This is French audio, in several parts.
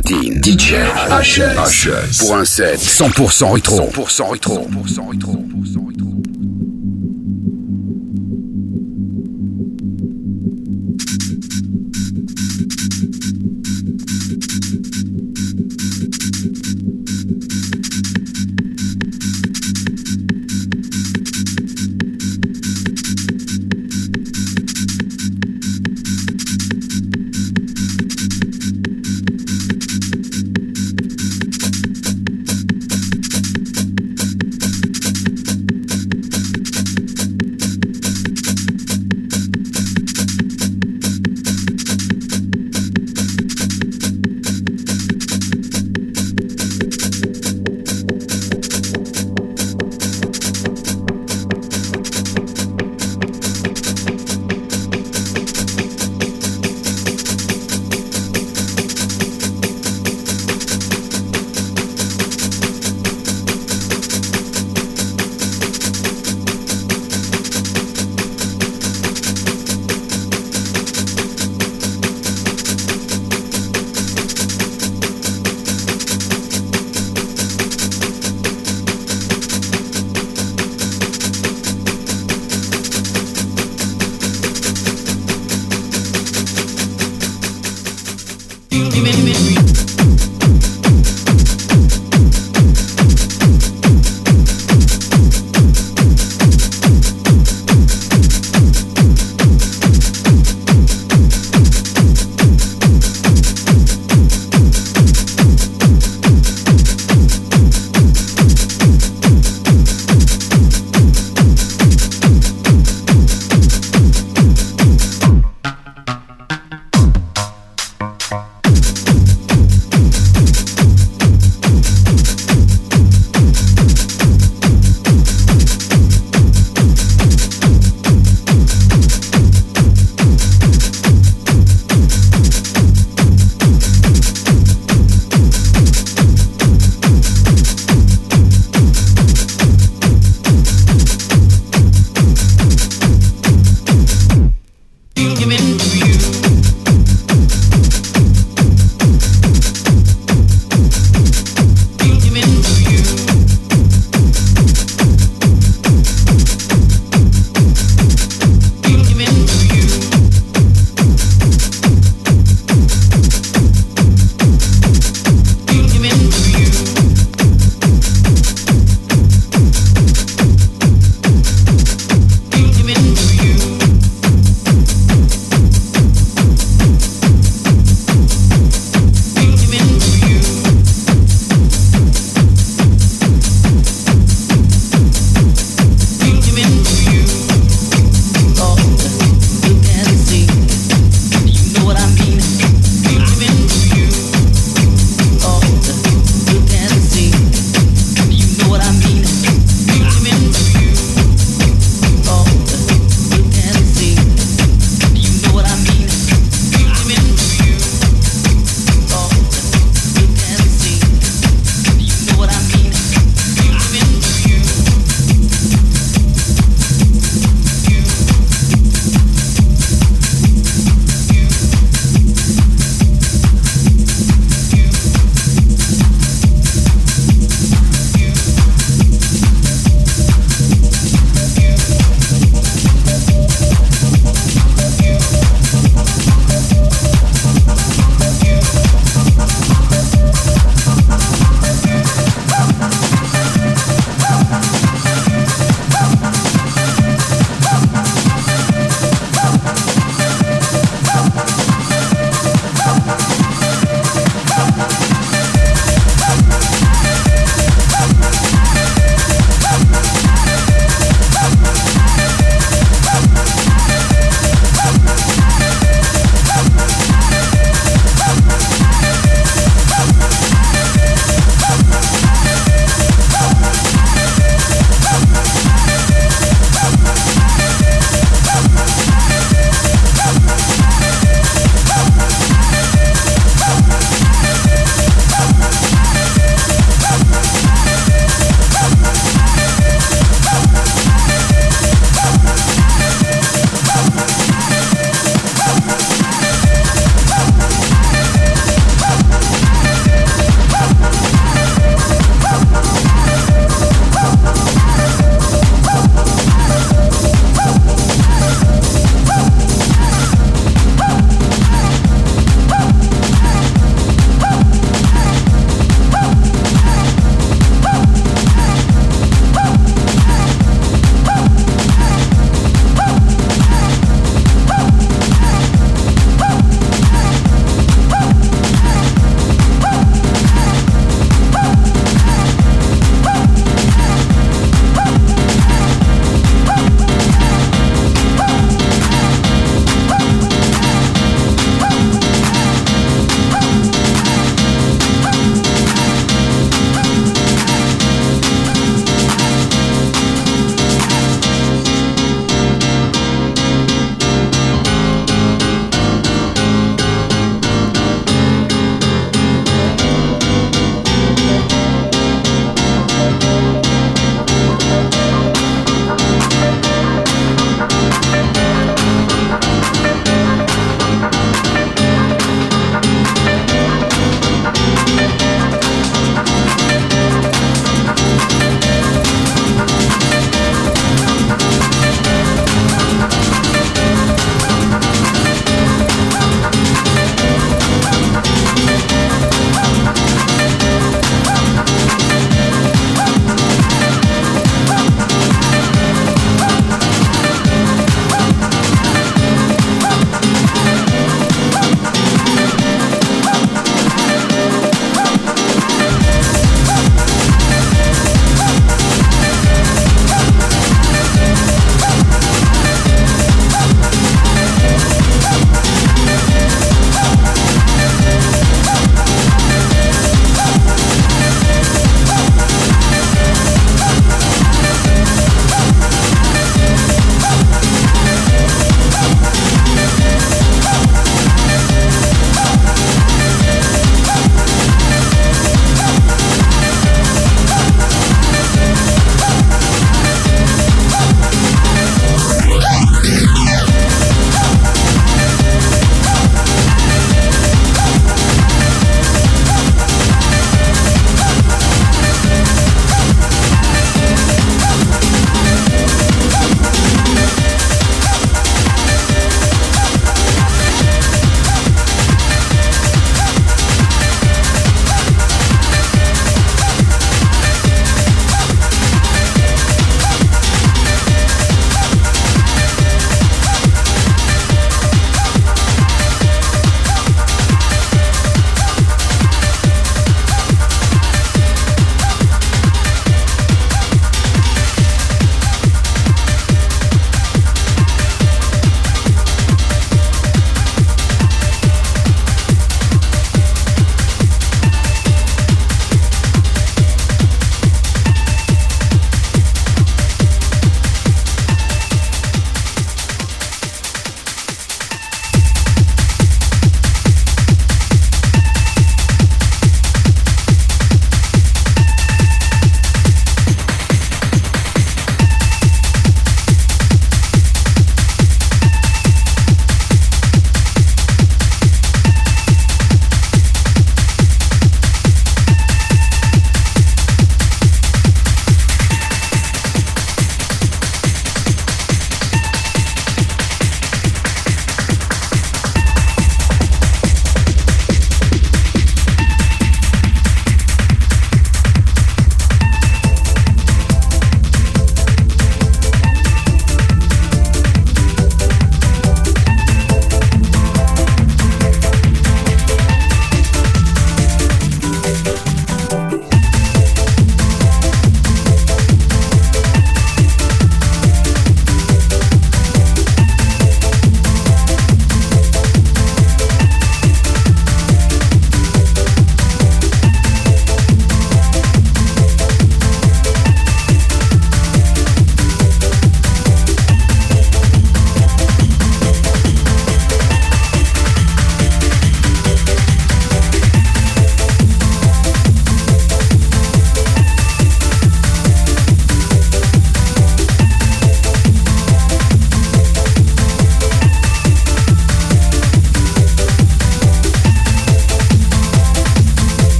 platine. DJ HS. Pour un set 100% rétro. 100% rétro. 100% rétro.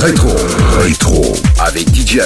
Rétro. Rétro. Avec DJ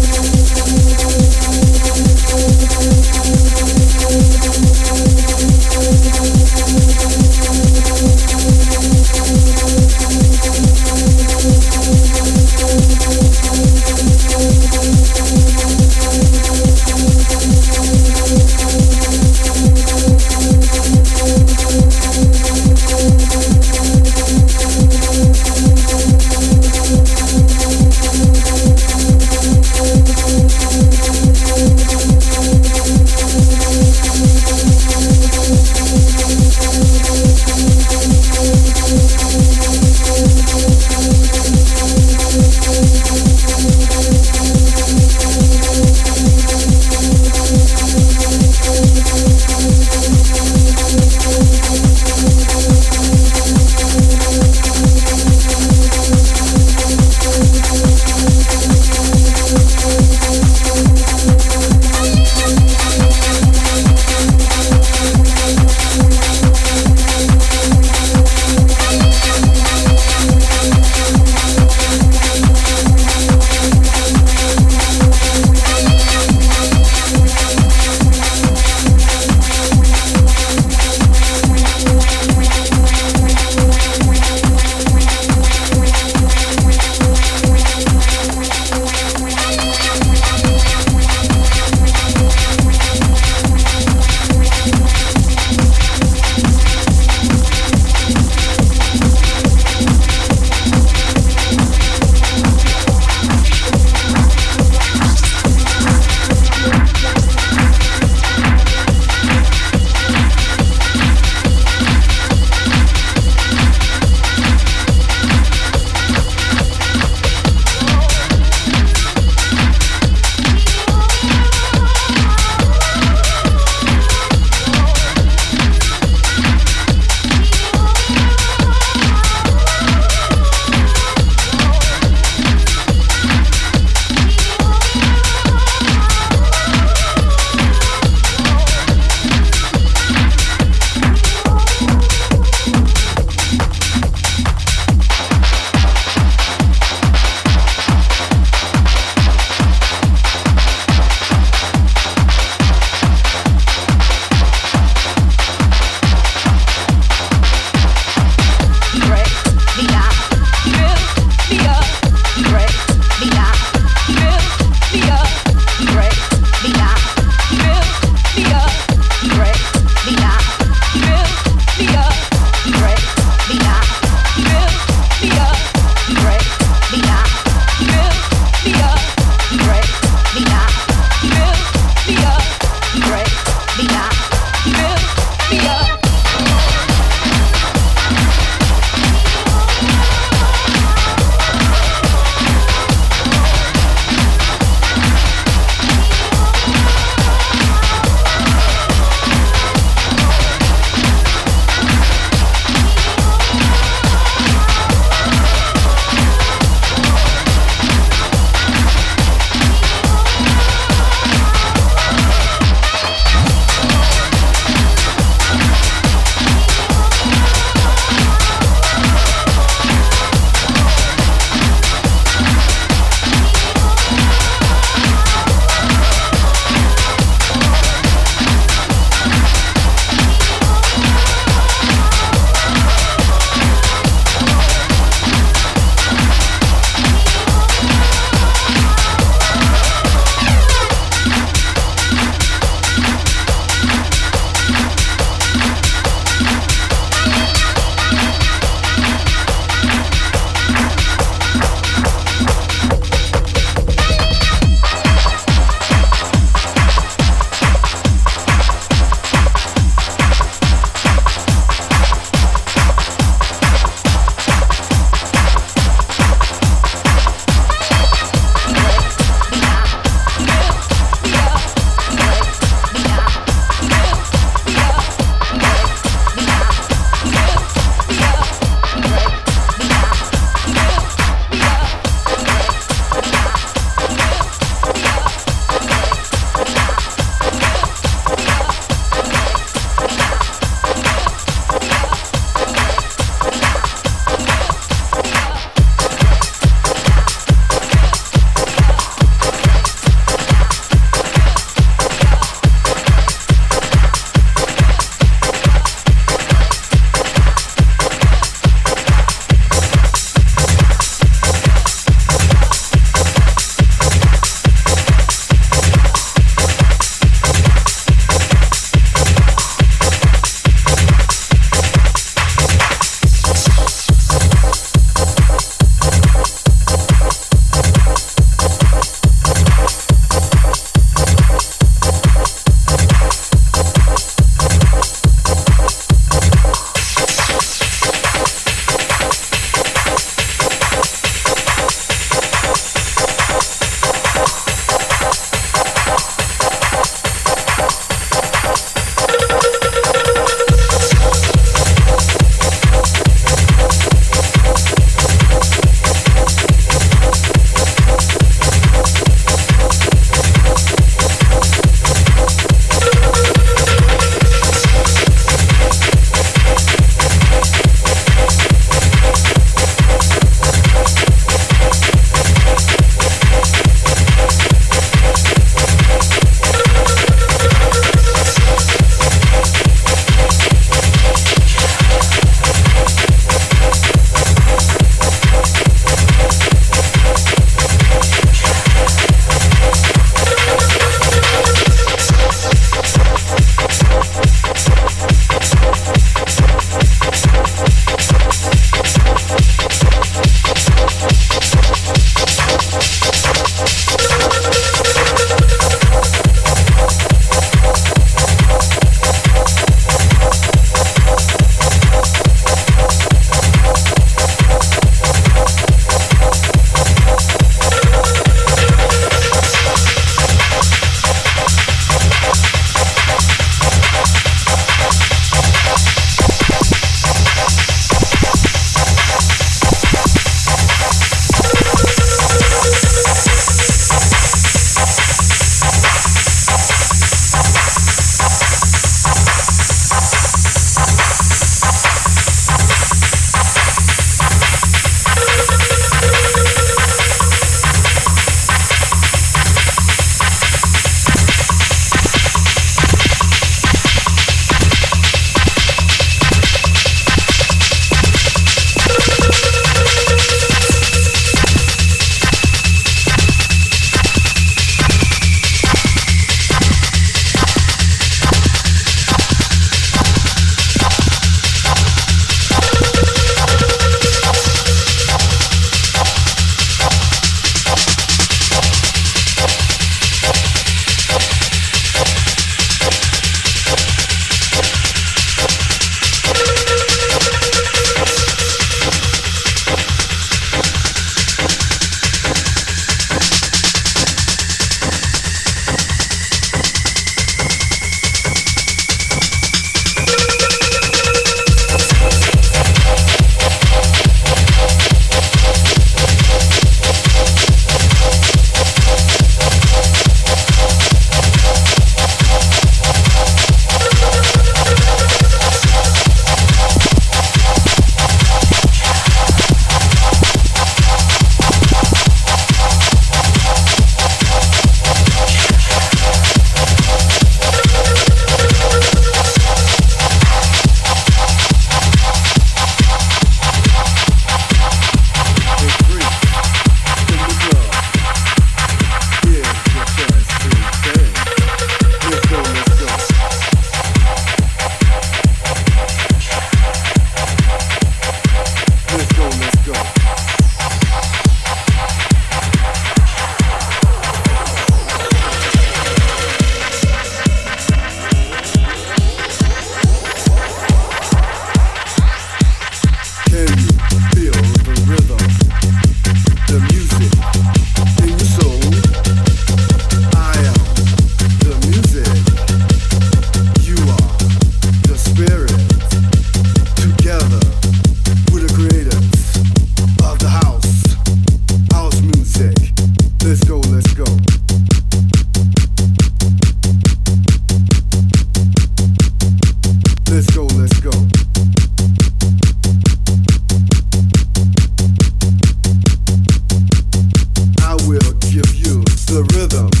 So.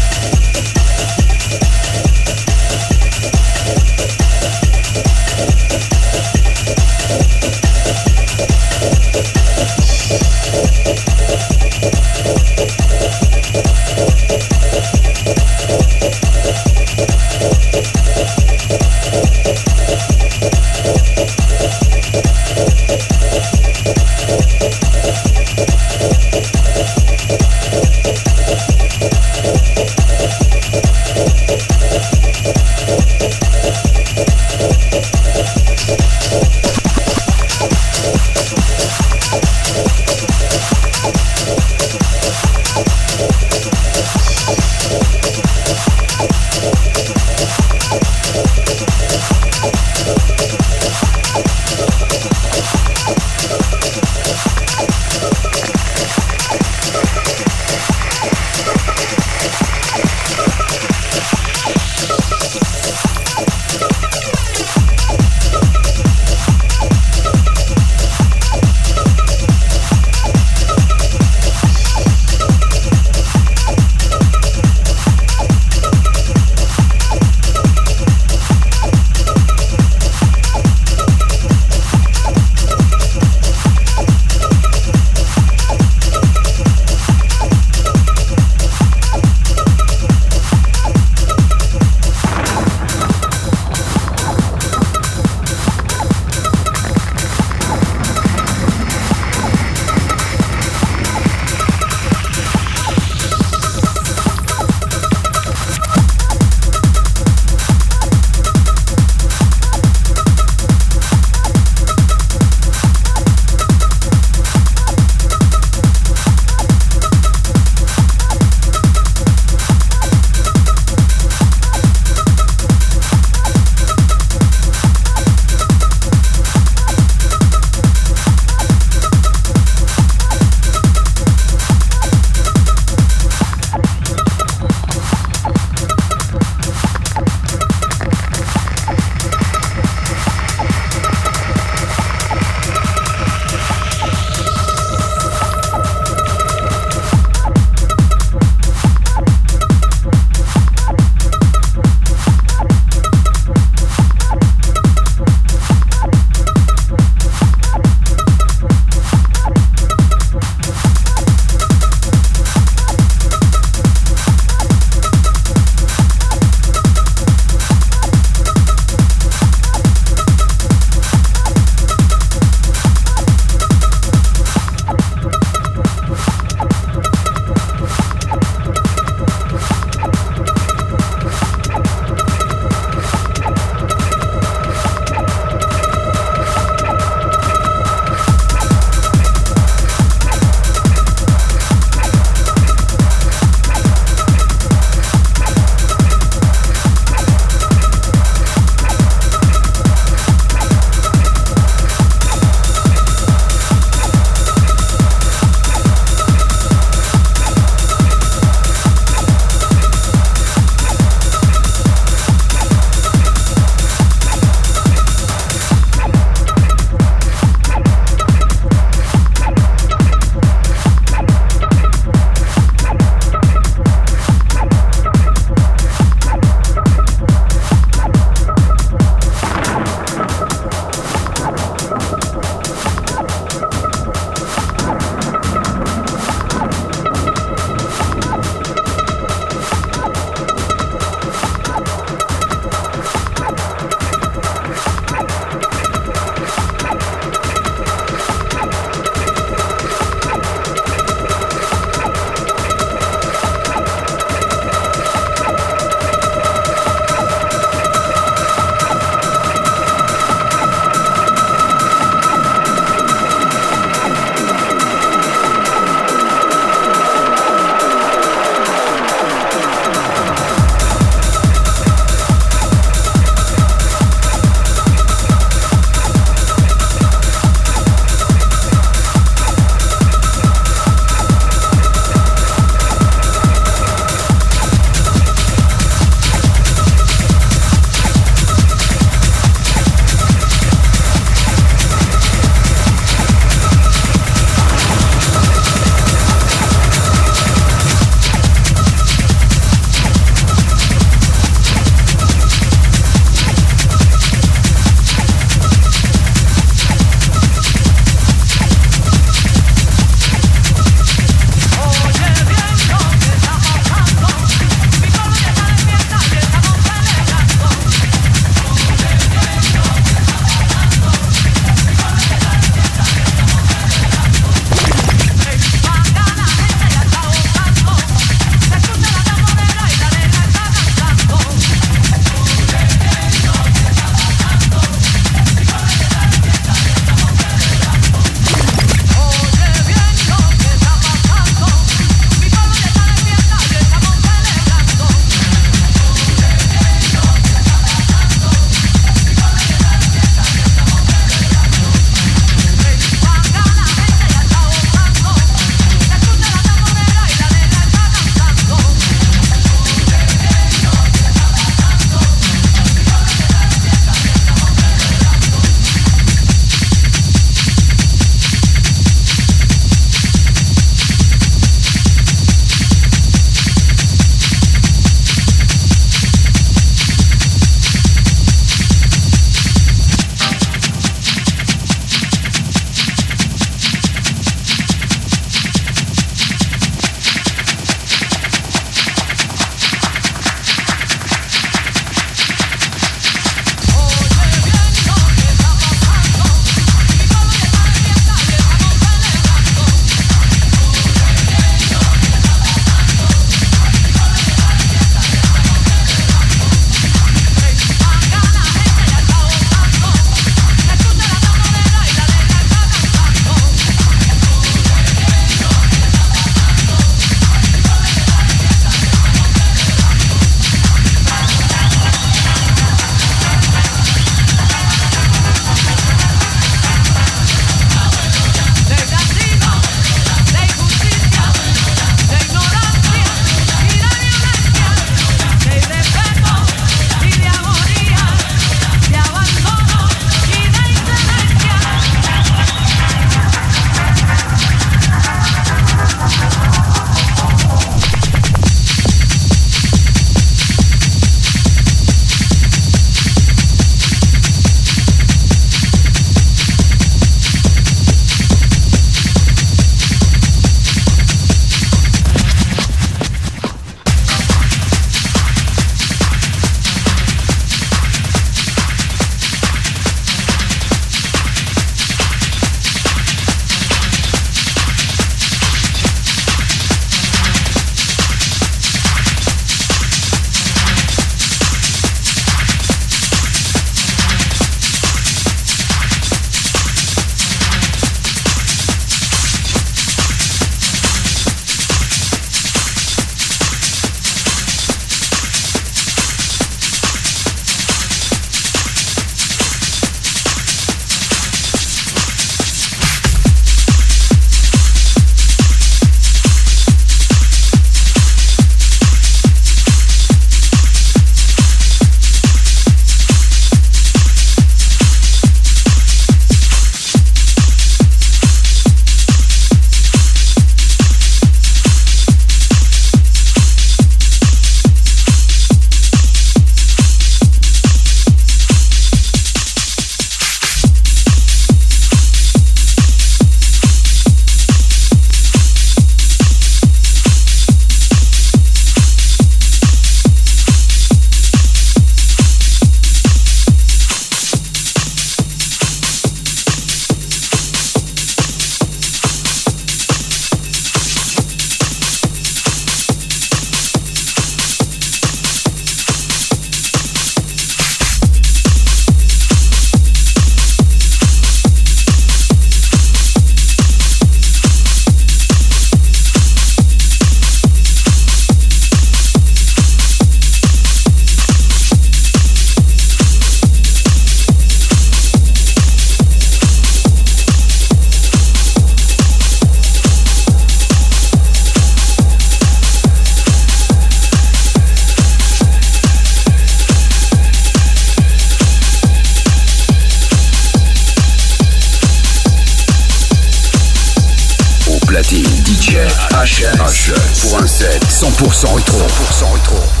HS pour un set 100% rétro. 100% rétro.